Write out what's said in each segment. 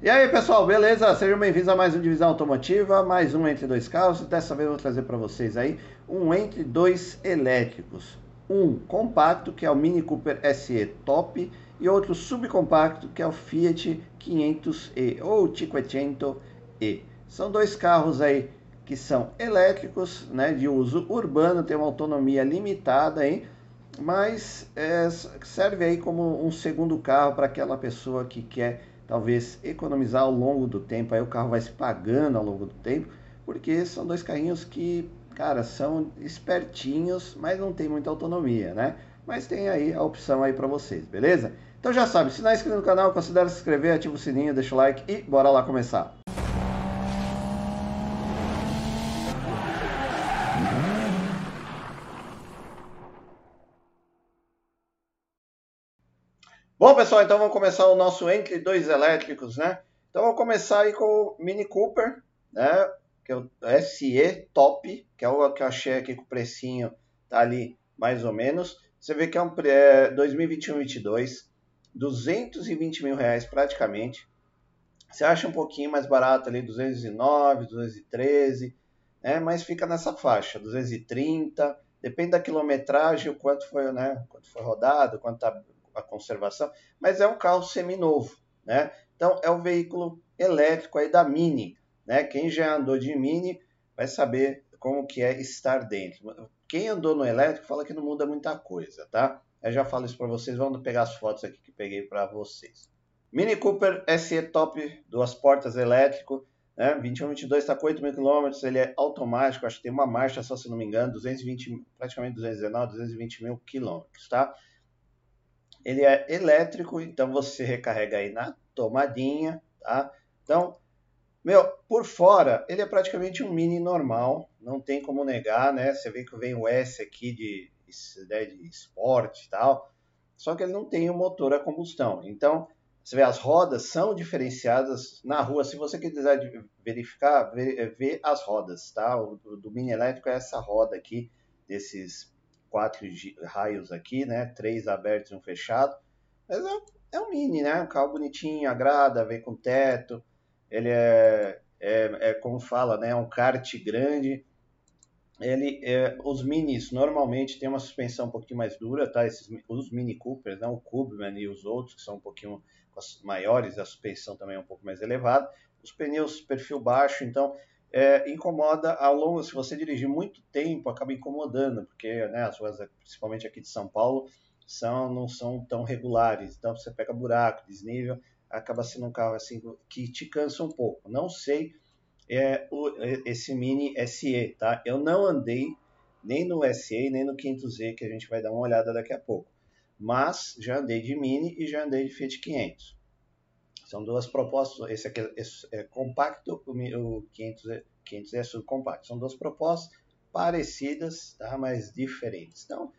E aí pessoal, beleza? Sejam bem-vindos a mais um Divisão Automotiva, mais um Entre Dois Carros. Dessa vez eu vou trazer para vocês aí um Entre Dois Elétricos. Um compacto, que é o Mini Cooper SE Top, e outro subcompacto, que é o Fiat 500e ou 500e. São dois carros aí que são elétricos, né, de uso urbano, tem uma autonomia limitada aí, mas é, serve aí como um segundo carro para aquela pessoa que quer talvez economizar ao longo do tempo, aí o carro vai se pagando ao longo do tempo, porque são dois carrinhos que, cara, são espertinhos, mas não tem muita autonomia, né? Mas tem aí a opção aí para vocês, beleza? Então já sabe, se não é inscrito no canal, considere se inscrever, ativa o sininho, deixa o like e bora lá começar. Bom, pessoal, então vamos começar o nosso entre dois elétricos, né? Então vamos começar aí com o Mini Cooper, né? Que é o SE Top, que é o que eu achei aqui com o precinho tá ali mais ou menos. Você vê que é um é, 2021-22, 220 mil reais praticamente. Você acha um pouquinho mais barato ali, 209, 213, né? mas fica nessa faixa, 230, depende da quilometragem, o quanto foi, né? Quanto foi rodado, quanto tá a conservação, mas é um carro seminovo, né? Então é um veículo elétrico aí da Mini, né? Quem já andou de Mini vai saber como que é estar dentro. Quem andou no elétrico fala que não muda muita coisa, tá? Eu já falo isso para vocês, vamos pegar as fotos aqui que peguei para vocês. Mini Cooper SE Top, duas portas elétrico, né? 21, 22 está com 8 mil quilômetros, ele é automático, acho que tem uma marcha só, se não me engano, 220, praticamente 219, 220 mil quilômetros, tá? Ele é elétrico, então você recarrega aí na tomadinha, tá? Então, meu, por fora, ele é praticamente um Mini normal, não tem como negar, né? Você vê que vem o S aqui de né, de esporte e tal, só que ele não tem o um motor a combustão. Então, você vê, as rodas são diferenciadas na rua. Se você quiser verificar, vê, as rodas, tá? O do, do, mini elétrico é essa roda aqui, desses quatro raios aqui, né? Três abertos e um fechado. Mas é, é um mini, né? Um carro bonitinho, agrada, vem com teto. Ele é, é, é como fala, né? Um kart grande ele, é, os minis normalmente tem uma suspensão um pouquinho mais dura, tá? Esses, os Mini Coopers, né? o Cubman e os outros que são um pouquinho maiores, a suspensão também é um pouco mais elevada. Os pneus perfil baixo, então é, incomoda ao longo, se você dirigir muito tempo, acaba incomodando, porque né, as ruas, principalmente aqui de São Paulo, são, não são tão regulares. Então você pega buraco, desnível, acaba sendo um carro assim que te cansa um pouco. Não sei é o, é, esse Mini SE, tá? Eu não andei nem no SE nem no 500Z, que a gente vai dar uma olhada daqui a pouco. Mas já andei de Mini e já andei de Fiat 500. São duas propostas. Esse aqui é, é compacto, o 500, 500 é subcompacto. São duas propostas parecidas, tá? mas diferentes. Então,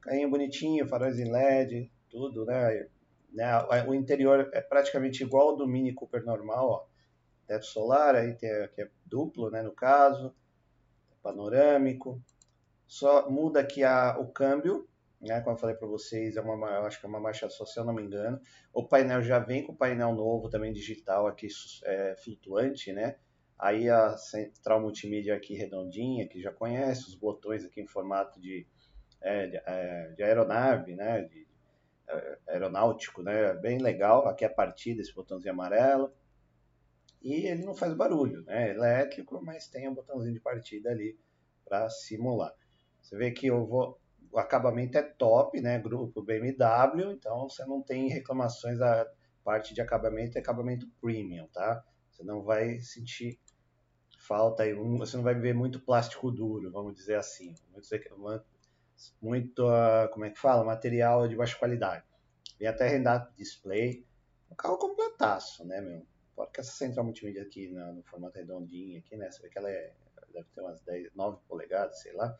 carrinho bonitinho, faróis em LED, tudo, né? né? O interior é praticamente igual ao do Mini Cooper normal, ó teto solar, aí tem, que é duplo, né, no caso, panorâmico. Só muda aqui a, o câmbio, né, como eu falei para vocês, é uma, eu acho que é uma marcha só, se eu não me engano. O painel já vem com painel novo, também digital, aqui é, flutuante, né? Aí a central multimídia aqui redondinha, que já conhece, os botões aqui em formato de, é, de, é, de aeronave, né? De, é, aeronáutico, né? Bem legal. Aqui é a partida, esse botãozinho amarelo e ele não faz barulho, né? Elétrico, mas tem um botãozinho de partida ali para simular. Você vê que eu vou, o acabamento é top, né? Grupo BMW, então você não tem reclamações a parte de acabamento é acabamento premium, tá? Você não vai sentir falta aí, você não vai ver muito plástico duro, vamos dizer assim, muito, muito ah, como é que fala, material de baixa qualidade. Vem até rendado display, um carro completaço, né, meu? Fora que essa central multimídia aqui no, no formato redondinho aqui, né? Você vê que ela é, deve ter umas 10, 9 polegadas, sei lá.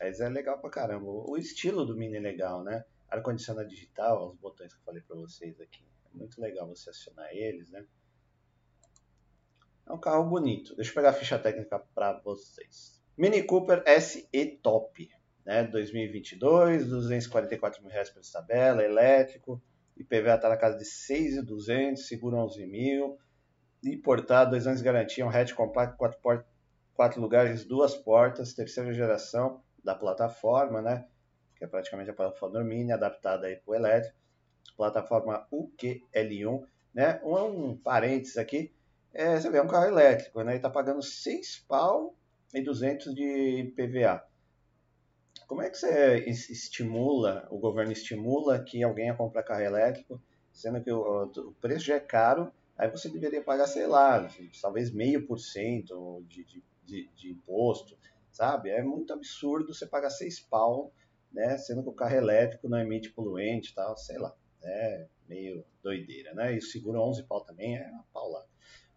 Mas é legal pra caramba. O estilo do Mini é legal, né? Ar-condicionado digital, os botões que eu falei pra vocês aqui. É muito legal você acionar eles, né? É um carro bonito. Deixa eu pegar a ficha técnica para vocês. Mini Cooper SE Top, né? 2022, 244 mil reais por tabela, elétrico, IPVA está na casa de 6,200, seguro 11 mil, importado, dois anos de garantia, um hatch compacto, quatro, portas, quatro lugares, duas portas, terceira geração da plataforma, né? Que é praticamente a plataforma Mini, adaptada aí para o elétrico. Plataforma UQL1, né? Um, um parênteses aqui, é, você vê, é um carro elétrico, né? E está pagando 6 pau e 200 de PVA. Como é que você estimula, o governo estimula que alguém a comprar carro elétrico, sendo que o, o preço já é caro, aí você deveria pagar, sei lá, talvez meio por cento de, imposto, sabe? É muito absurdo você pagar seis pau, né? Sendo que o carro elétrico não emite poluente e tal, sei lá. É meio doideira, né? E o seguro 11 pau também é uma paulada.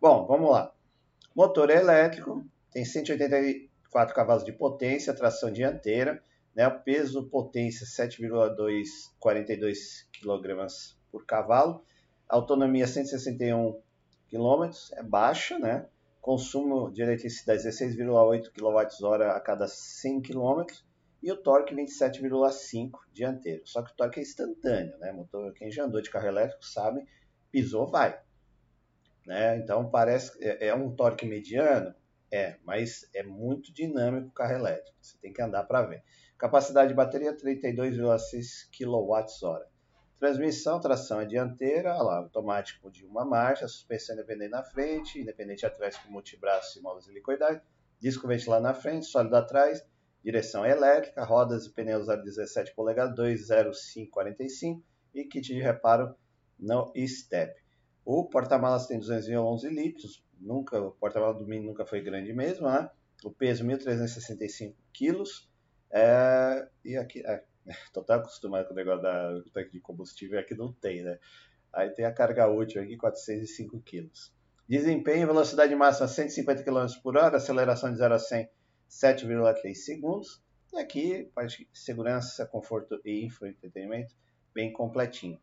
Bom, vamos lá. Motor elétrico, tem 184 cavalos de potência, tração dianteira, né? O peso potência 7,242 kg por cavalo, autonomia 161 km, é baixa, né? Consumo de eletricidade 16,8 kWh a cada 100 km e o torque 27,5 dianteiro. Só que o torque é instantâneo, né? Motor, quem já andou de carro elétrico sabe, pisou, vai. Né? Então parece é, é um torque mediano, é, mas é muito dinâmico o carro elétrico. Você tem que andar para ver. Capacidade de bateria 32,6 kWh. Transmissão, tração é dianteira, lá, automático de uma marcha, suspensão independente na frente, independente atrás com multibraço e molas helicoidais, disco ventilar na frente, sólido atrás, direção elétrica, rodas e pneus a 17 polegadas, 20545 e kit de reparo no step. O porta-malas tem 211 litros, nunca, o porta-malas do Mini nunca foi grande mesmo, né? O peso 1.365 quilos, é, e aqui, é, tô acostumado com o negócio da, tanque de combustível, aqui não tem, né? Aí tem a carga útil aqui, 405 kg. Desempenho, velocidade máxima 150 km por hora, aceleração de 0 a 100, 7,3 segundos. E aqui, parte segurança, conforto e infoentretenimento, bem completinho.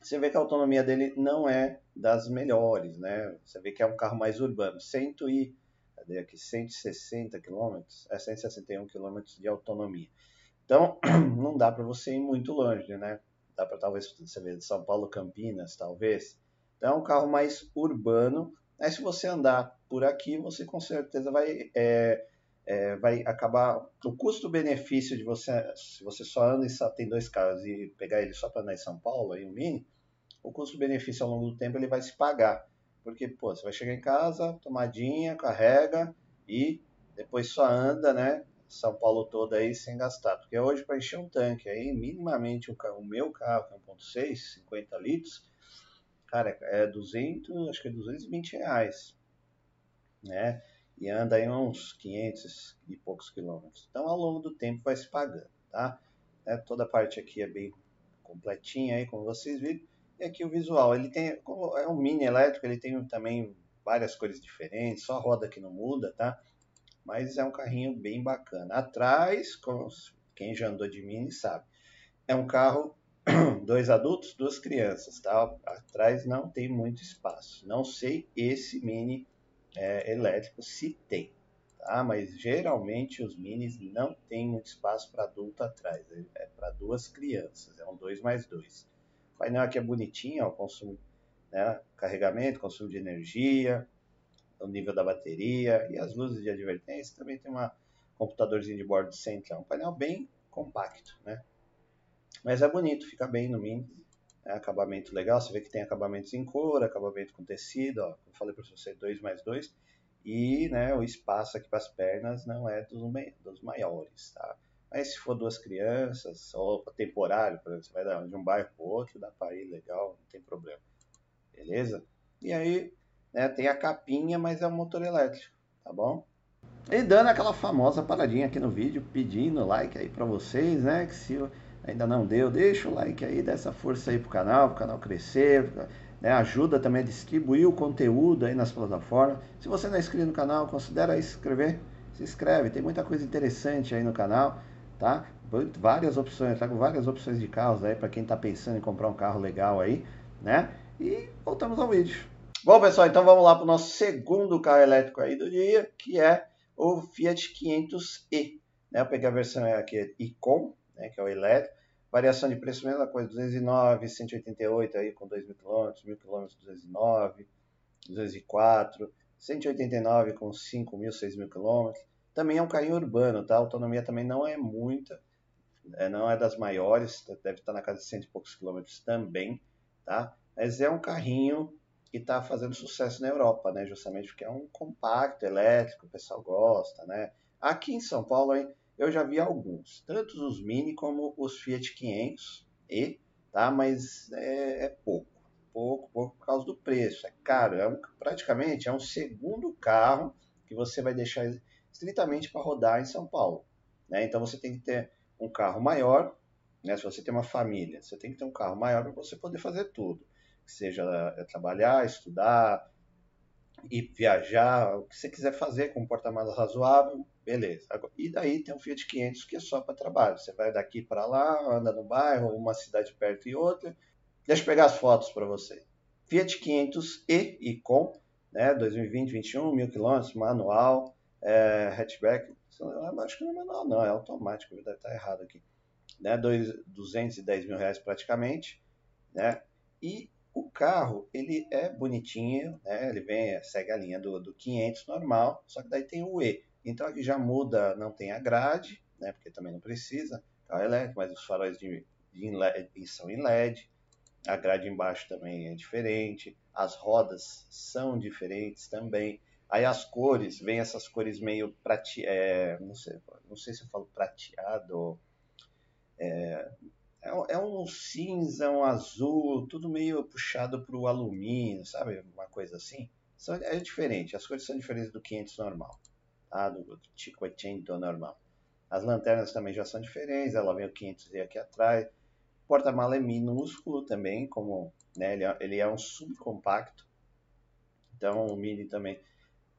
Você vê que a autonomia dele não é das melhores, né? Você vê que é um carro mais urbano, 100 e cadê aqui? 160 km, é 161 km de autonomia. Então, não dá para você ir muito longe, né? Dá para talvez você ver de São Paulo, Campinas, talvez. Então, é um carro mais urbano. Mas se você andar por aqui, você com certeza vai, é, é, vai acabar. O custo-benefício de você, se você só anda e só tem dois carros e pegar ele só para andar em São Paulo, aí o Mini, o custo-benefício ao longo do tempo ele vai se pagar. Porque, pô, você vai chegar em casa, tomadinha, carrega e depois só anda, né? São Paulo todo aí sem gastar. Porque hoje, para encher um tanque aí, minimamente o, o meu carro, que é 1.6, 50 litros, cara, é 200, acho que é 220 reais, né? E anda aí uns 500 e poucos quilômetros. Então, ao longo do tempo vai se pagando, tá? É, toda a parte aqui é bem completinha aí, como vocês viram. E aqui o visual, ele tem, como é um mini elétrico, ele tem também várias cores diferentes, só a roda que não muda, tá? Mas é um carrinho bem bacana. Atrás, quem já andou de mini sabe, é um carro dois adultos, duas crianças, tá? Atrás não tem muito espaço. Não sei esse mini é, elétrico se tem, tá? Mas geralmente os minis não tem muito espaço para adulto atrás. É, é para duas crianças, é um dois mais dois. O painel aqui é bonitinho, ó, consumo, né, carregamento, consumo de energia, o nível da bateria e as luzes de advertência. Também tem um computadorzinho de bordo central, um painel bem compacto, né? Mas é bonito, fica bem no Mini. É acabamento legal, você vê que tem acabamentos em couro, acabamento com tecido, ó, como eu falei para você, 2 mais 2. E né, o espaço aqui para as pernas não é dos, dos maiores, tá? Mas se for duas crianças, ou temporário, por exemplo, você vai de um bairro para outro, dá para ir legal, não tem problema. Beleza? E aí, né, tem a capinha, mas é um motor elétrico, tá bom? E dando aquela famosa paradinha aqui no vídeo, pedindo like aí para vocês, né? Que se ainda não deu, deixa o like aí, dá essa força aí pro canal, pro canal crescer, né? ajuda também a distribuir o conteúdo aí nas plataformas. Se você não é inscrito no canal, considere aí se inscrever, se inscreve, tem muita coisa interessante aí no canal tá? Várias opções, tá com várias opções de carros aí para quem está pensando em comprar um carro legal aí, né? E voltamos ao vídeo. Bom, pessoal, então vamos lá para o nosso segundo carro elétrico aí do dia, que é o Fiat 500e. Né? Eu peguei a versão aqui Icon, né, que é o elétrico. Variação de preço, mesma coisa, 209, 188 aí com 2 mil quilômetros, 1000 quilômetros, 209, 204, 189 com 5 mil, 6 mil quilômetros. Também é um carrinho urbano, tá? A autonomia também não é muita, é, não é das maiores, deve estar na casa de 100 e poucos quilômetros também, tá? Mas é um carrinho que está fazendo sucesso na Europa, né? Justamente porque é um compacto elétrico, o pessoal gosta, né? Aqui em São Paulo eu já vi alguns, tanto os Mini como os Fiat 500 e, tá? Mas é, é pouco, pouco, pouco por causa do preço, é caro, é um, praticamente é um segundo carro que você vai deixar estritamente para rodar em São Paulo, né? Então você tem que ter um carro maior, né? Se você tem uma família, você tem que ter um carro maior para você poder fazer tudo seja é, trabalhar, estudar, e viajar, o que você quiser fazer com um porta-malas razoável, beleza. E daí tem um Fiat 500 que é só para trabalho. Você vai daqui para lá, anda no bairro, uma cidade perto e outra. Deixa eu pegar as fotos para você. Fiat 500 e e com, né, 2020, 21, mil quilômetros, manual, é, hatchback. Acho que não é manual, não, é automático, deve estar errado aqui. Né, dois, 210 mil reais praticamente, né? E o carro, ele é bonitinho, né? ele vem, segue a linha do, do 500 normal, só que daí tem o E. Então aqui já muda, não tem a grade, né? porque também não precisa, carro elétrico, mas os faróis de, de LED, são em LED, a grade embaixo também é diferente, as rodas são diferentes também. Aí as cores, vem essas cores meio prateadas, é, não, sei, não sei se eu falo prateado, é, é, é, um cinza, um azul, tudo meio puxado para o alumínio, sabe? Uma coisa assim. é diferente, as cores são diferentes do 500 normal, tá? do, do 500 normal. As lanternas também já são diferentes, ela vem o 500 aqui atrás. O porta-mala é minúsculo também, como né, ele, é, ele é um subcompacto. Então o Mini também,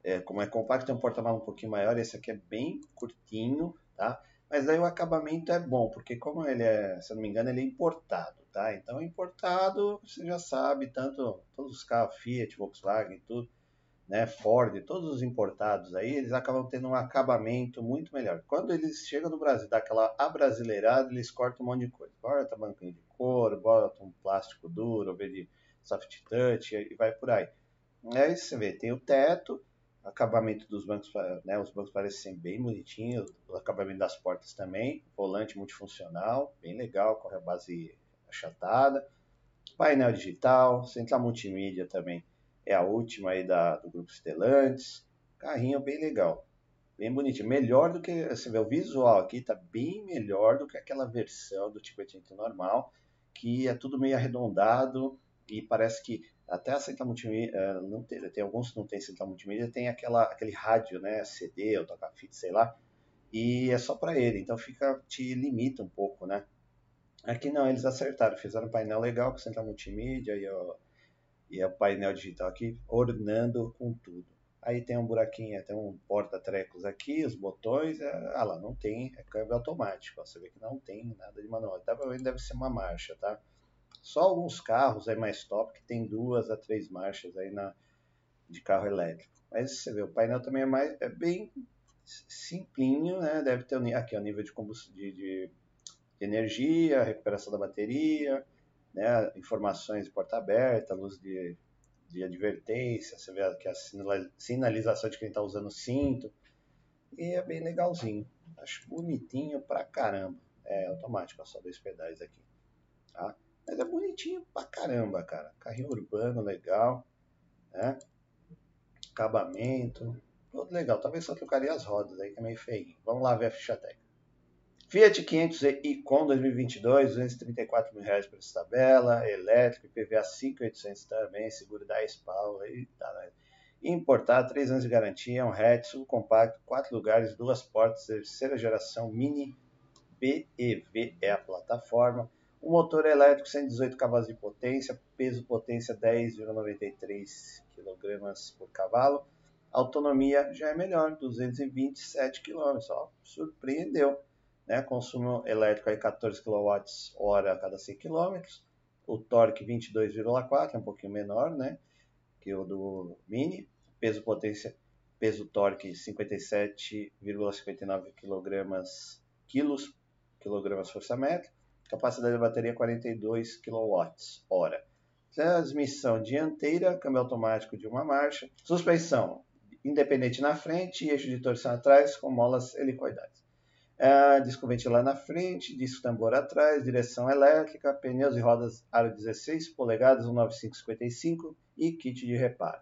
é, como é compacto, tem um porta-mala um pouquinho maior. Esse aqui é bem curtinho, tá? Mas aí o acabamento é bom, porque como ele é, se eu não me engano, ele é importado, tá? Então importado, você já sabe, tanto todos os carros Fiat, Volkswagen, tudo, né, Ford, todos os importados aí, eles acabam tendo um acabamento muito melhor. Quando eles chegam no Brasil, dá aquela abrasileirada, eles cortam um monte de coisa. Bota banquinho de couro, bota um plástico duro, vê de soft touch e vai por aí. Aí você vê, tem o teto, acabamento dos bancos, né, os bancos parecem bem bonitinhos, o acabamento das portas também, volante multifuncional, bem legal, com a base achatada, painel digital, central multimídia também é a última aí da, do grupo Stellantis, carrinho bem legal, bem bonitinho, melhor do que, você vê o visual aqui, tá bem melhor do que aquela versão do tipo 80 normal, que é tudo meio arredondado e parece que até a central multimídia, eh, não tem, tem alguns que não tem central multimídia, tem aquela, aquele rádio, né, CD ou toca-fita, sei lá, e é só para ele, então fica, te limita um pouco, né. Aqui não, eles acertaram, fizeram um painel legal com central multimídia e o, e o painel digital aqui, ornando com tudo. Aí tem um buraquinho, tem um porta-trecos aqui, os botões, é, ah lá, não tem, é câmbio automático, ó, você vê que não tem nada de manual, provavelmente deve ser uma marcha, tá? Só alguns carros aí mais top que tem duas a três marchas aí na, de carro elétrico. Mas você vê, o painel também é, mais, é bem simplinho, né? Deve ter aqui o nível de, combustível, de, de, energia, recuperação da bateria, né? informações de porta aberta, luz de, de advertência, você vê aqui a sinalização de quem está usando o cinto. E é bem legalzinho. Acho bonitinho pra caramba. É automático, só dois pedais aqui. Tá? Mas é bonitinho pra caramba, cara. Carrinho urbano legal, né? Acabamento, tudo legal. Talvez só trocaria as rodas aí, que é meio feio. Vamos lá ver a ficha técnica. Fiat 500e com 2022, 234 mil reais por essa tabela, elétrico, IPVA 5.800 também, seguro 10 pau, aí tá, né? Importado, 3 anos de garantia, um hatch, subcompacto, 4 lugares, duas portas, terceira geração, mini BEV é a plataforma, o motor elétrico 118 cavalos de potência, peso potência 10,93 kg por cavalo. Autonomia já é melhor, 227 km, ó, surpreendeu. Né? Consumo elétrico aí 14 kWh a cada 100 km. O torque 22,4, é um pouquinho menor, né? Que o do Mini. Peso potência, peso torque 57,59 kg quilos, quilogramas força metro capacidade da bateria 42 kWh. Transmissão dianteira, câmbio automático de uma marcha, suspensão independente na frente e eixo de torção atrás com molas helicoidais. Uh, disco ventilar na frente, disco tambor atrás, direção elétrica, pneus e rodas aro 16 polegadas, 19555 e kit de reparo.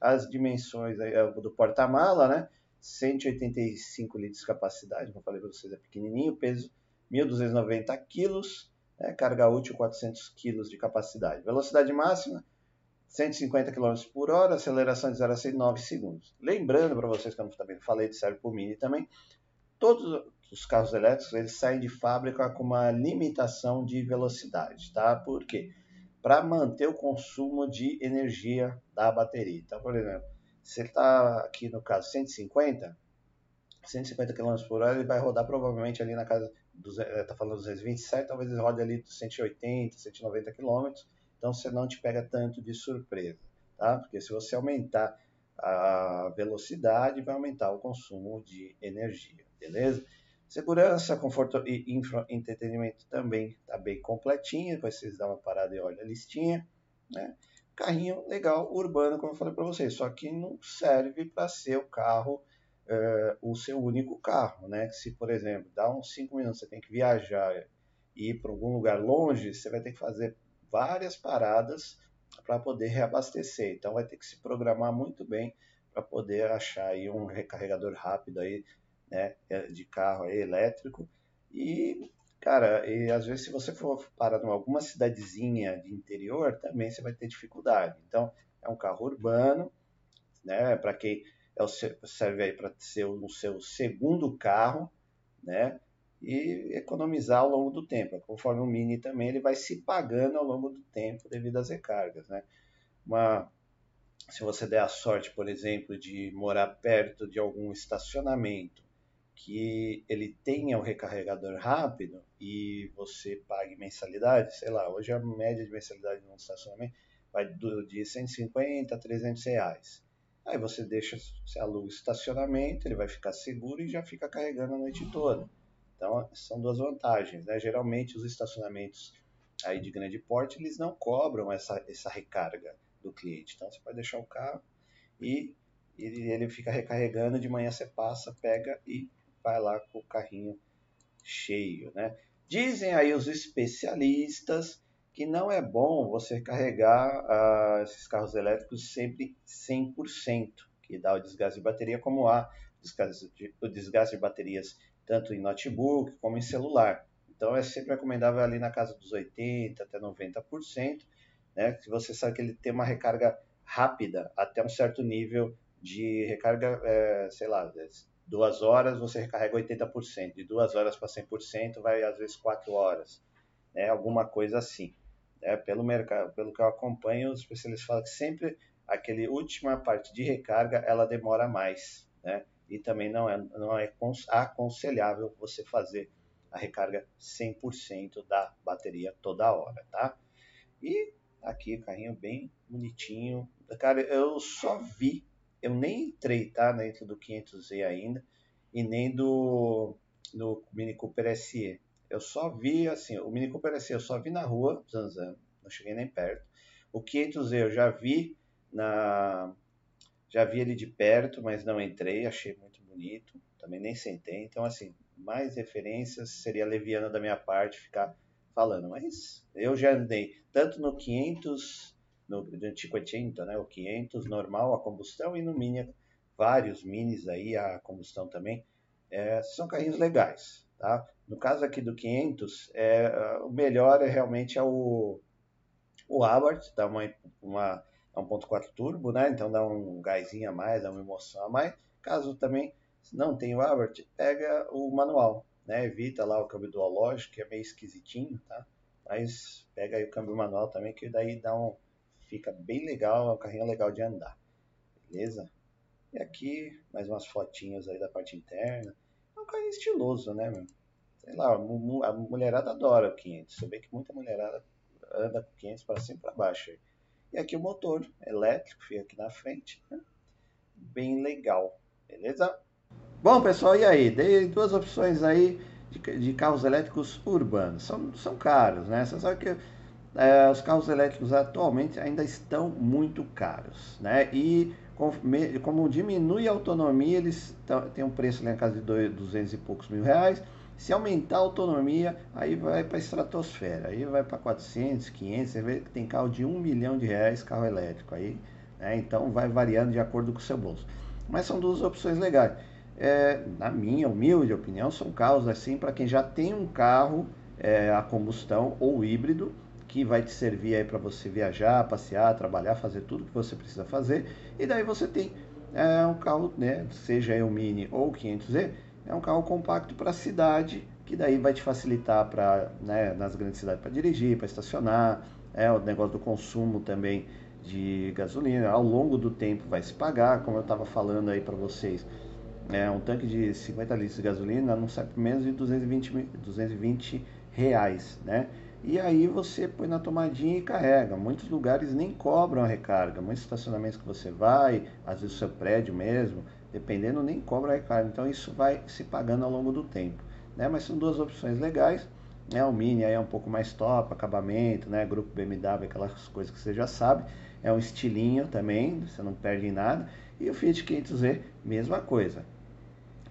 As dimensões aí, do porta-mala, né? 185 litros de capacidade, como eu falei para vocês, é pequenininho, peso 1.290 quilos, né? carga útil 400 quilos de capacidade. Velocidade máxima 150 km por hora, aceleração de 0 a 100 9 segundos. Lembrando para vocês, que eu também falei, serve para o Mini também, todos os carros elétricos eles saem de fábrica com uma limitação de velocidade, tá? Por quê? Para manter o consumo de energia da bateria. Então, por exemplo, se ele está aqui no caso 150, 150 km por hora, ele vai rodar provavelmente ali na casa, está eh, falando 227, talvez rode ali 180, 190 km, então você não te pega tanto de surpresa, tá? Porque se você aumentar a velocidade, vai aumentar o consumo de energia, beleza? Segurança, conforto e entretenimento também está bem completinho. Depois vocês dão uma parada e olham a listinha. Né? Carrinho legal, urbano, como eu falei para vocês, só que não serve para ser o carro, o seu único carro. Né? Se, por exemplo, dá uns 5 minutos, você tem que viajar e ir para algum lugar longe, você vai ter que fazer várias paradas para poder reabastecer. Então vai ter que se programar muito bem para poder achar aí um recarregador rápido aí né, é, de carro aí, elétrico. E, cara, e às vezes se você for parar em alguma cidadezinha de interior, também você vai ter dificuldade. Então, é um carro urbano, né, para quem serve aí para ser o seu segundo carro, né, e economizar ao longo do tempo. Conforme o Mini também, ele vai se pagando ao longo do tempo devido às recargas, né. Uma, se você der a sorte, por exemplo, de morar perto de algum estacionamento que ele tenha o recarregador rápido e você pague mensalidade, sei lá, hoje a média de mensalidade no estacionamento vai de 150 a 300 reais. Aí você deixa, você aluga estacionamento, ele vai ficar seguro e já fica carregando a noite toda. Então, são duas vantagens, né? Geralmente os estacionamentos aí de grande porte, eles não cobram essa, essa recarga do cliente. Então, você pode deixar o carro e ele, ele fica recarregando, de manhã você passa, pega e vai lá com o carrinho cheio, né? Dizem aí os especialistas que não é bom você carregar uh, esses carros elétricos sempre 100%, que dá o desgaste de bateria, como há o desgaste de baterias tanto em notebook como em celular. Então é sempre recomendável ali na casa dos 80% até 90%, né? Que você sabe que ele tem uma recarga rápida até um certo nível de recarga, é, sei lá, duas horas você recarrega 80%, de duas horas para 100% vai às vezes quatro horas, né? alguma coisa assim. Né? Pelo mercado, pelo que eu acompanho, os especialistas falam que sempre aquele última parte de recarga ela demora mais, né? E também não é, não é aconselhável você fazer a recarga 100% da bateria toda hora, tá? E aqui o carrinho bem bonitinho. Cara, eu só vi eu nem entrei tá, dentro do 500Z ainda e nem do, do Mini Cooper SE. Eu só vi, assim, o Mini Cooper SE eu só vi na rua, zanzando, não cheguei nem perto. O 500Z eu já vi na... Já vi ele de perto, mas não entrei, achei muito bonito, também nem sentei. Então, assim, mais referências seria leviana da minha parte ficar falando, mas eu já andei tanto no 500 no, do 500, né, o 500 normal, a combustão, e no Mini, vários Minis aí, a combustão também, é, são carrinhos legais, tá? No caso aqui do 500, é, o melhor é realmente é o, o Abarth, dá uma, uma, é 1.4 turbo, né? Então dá um gásinho a mais, dá uma emoção a mais. Caso também não tenha o Abarth, pega o manual, né? Evita lá o câmbio dual lógico, que é meio esquisitinho, tá? Mas pega aí o câmbio manual também, que daí dá um, Fica bem legal, é um carrinho legal de andar. Beleza? E aqui, mais umas fotinhas aí da parte interna. É um carrinho estiloso, né, meu? Sei lá, a mulherada adora o 500. Você vê que muita mulherada anda com 500 para cima e para baixo. E aqui o motor elétrico, fica aqui na frente. Né? Bem legal, beleza? Bom, pessoal, e aí? Dei duas opções aí de, de carros elétricos urbanos. São, são caros, né? Você sabe que é, os carros elétricos atualmente ainda estão muito caros, né? E como diminui a autonomia, eles têm um preço lá em casa de 200 e poucos mil reais. Se aumentar a autonomia, aí vai para a estratosfera, aí vai para 400, 500, você vê que tem carro de 1 milhão de reais, carro elétrico aí, né? então vai variando de acordo com o seu bolso. Mas são duas opções legais. É, na minha humilde opinião, são carros assim para quem já tem um carro é, a combustão ou híbrido, que vai te servir aí para você viajar, passear, trabalhar, fazer tudo que você precisa fazer. E daí você tem é, um carro, né, seja o Mini ou o 500Z, é um carro compacto para a cidade, que daí vai te facilitar para né, nas grandes cidades para dirigir, para estacionar, é o negócio do consumo também de gasolina, ao longo do tempo vai se pagar, como eu estava falando aí para vocês. É, um tanque de 50 litros de gasolina não sai por menos de 220, 220 reais, né? E aí você põe na tomadinha e carrega. Muitos lugares nem cobram a recarga. Muitos estacionamentos que você vai, às vezes o seu prédio mesmo, dependendo, nem cobra recarga. Então isso vai se pagando ao longo do tempo. Né? Mas são duas opções legais. Né? O Mini aí é um pouco mais top, acabamento, né? grupo BMW, aquelas coisas que você já sabe. É um estilinho também, você não perde em nada. E o Fiat 500Z, mesma coisa.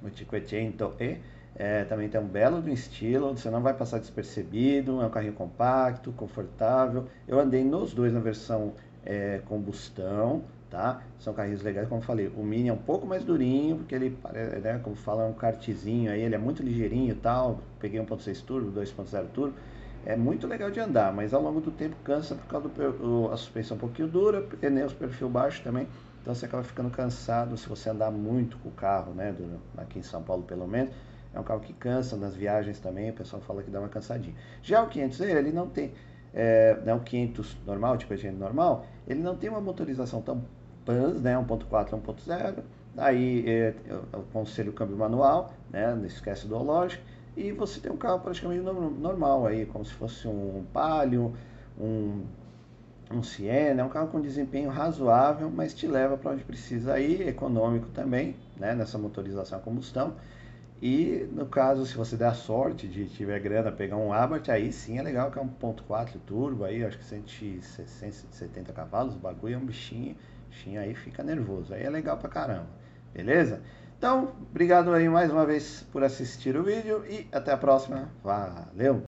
O 500e é, também tem um belo estilo, você não vai passar despercebido, é um carrinho compacto, confortável. Eu andei nos dois na versão é, combustão, tá? São carrinhos legais, como eu falei. O Mini é um pouco mais durinho, porque ele, né, como fala, é um kartzinho aí, ele é muito ligeirinho e tal. Peguei 1.6 turbo, 2.0 turbo. É muito legal de andar, mas ao longo do tempo cansa por causa da suspensão um pouquinho dura, pneus perfil baixo também. Então você acaba ficando cansado se você andar muito com o carro, né? Do, aqui em São Paulo pelo menos é um carro que cansa nas viagens também, o pessoal fala que dá uma cansadinha. Já o 500 ele não tem, é, né, o 500 normal, tipo a normal, ele não tem uma motorização tão PANS, né, 1.4, 1.0, aí é, aconselho o câmbio manual, né, não esquece do lógico, e você tem um carro praticamente normal aí, como se fosse um Palio, um, um Siena, é um carro com desempenho razoável, mas te leva para onde precisa ir, econômico também, né, nessa motorização a combustão, e no caso, se você der a sorte de tiver grana, pegar um Abarth, aí sim é legal, que é um 1.4 turbo, aí acho que 170 cavalos, o bagulho é um bichinho, aí fica nervoso, aí é legal pra caramba, beleza? Então, obrigado aí mais uma vez por assistir o vídeo e até a próxima, valeu!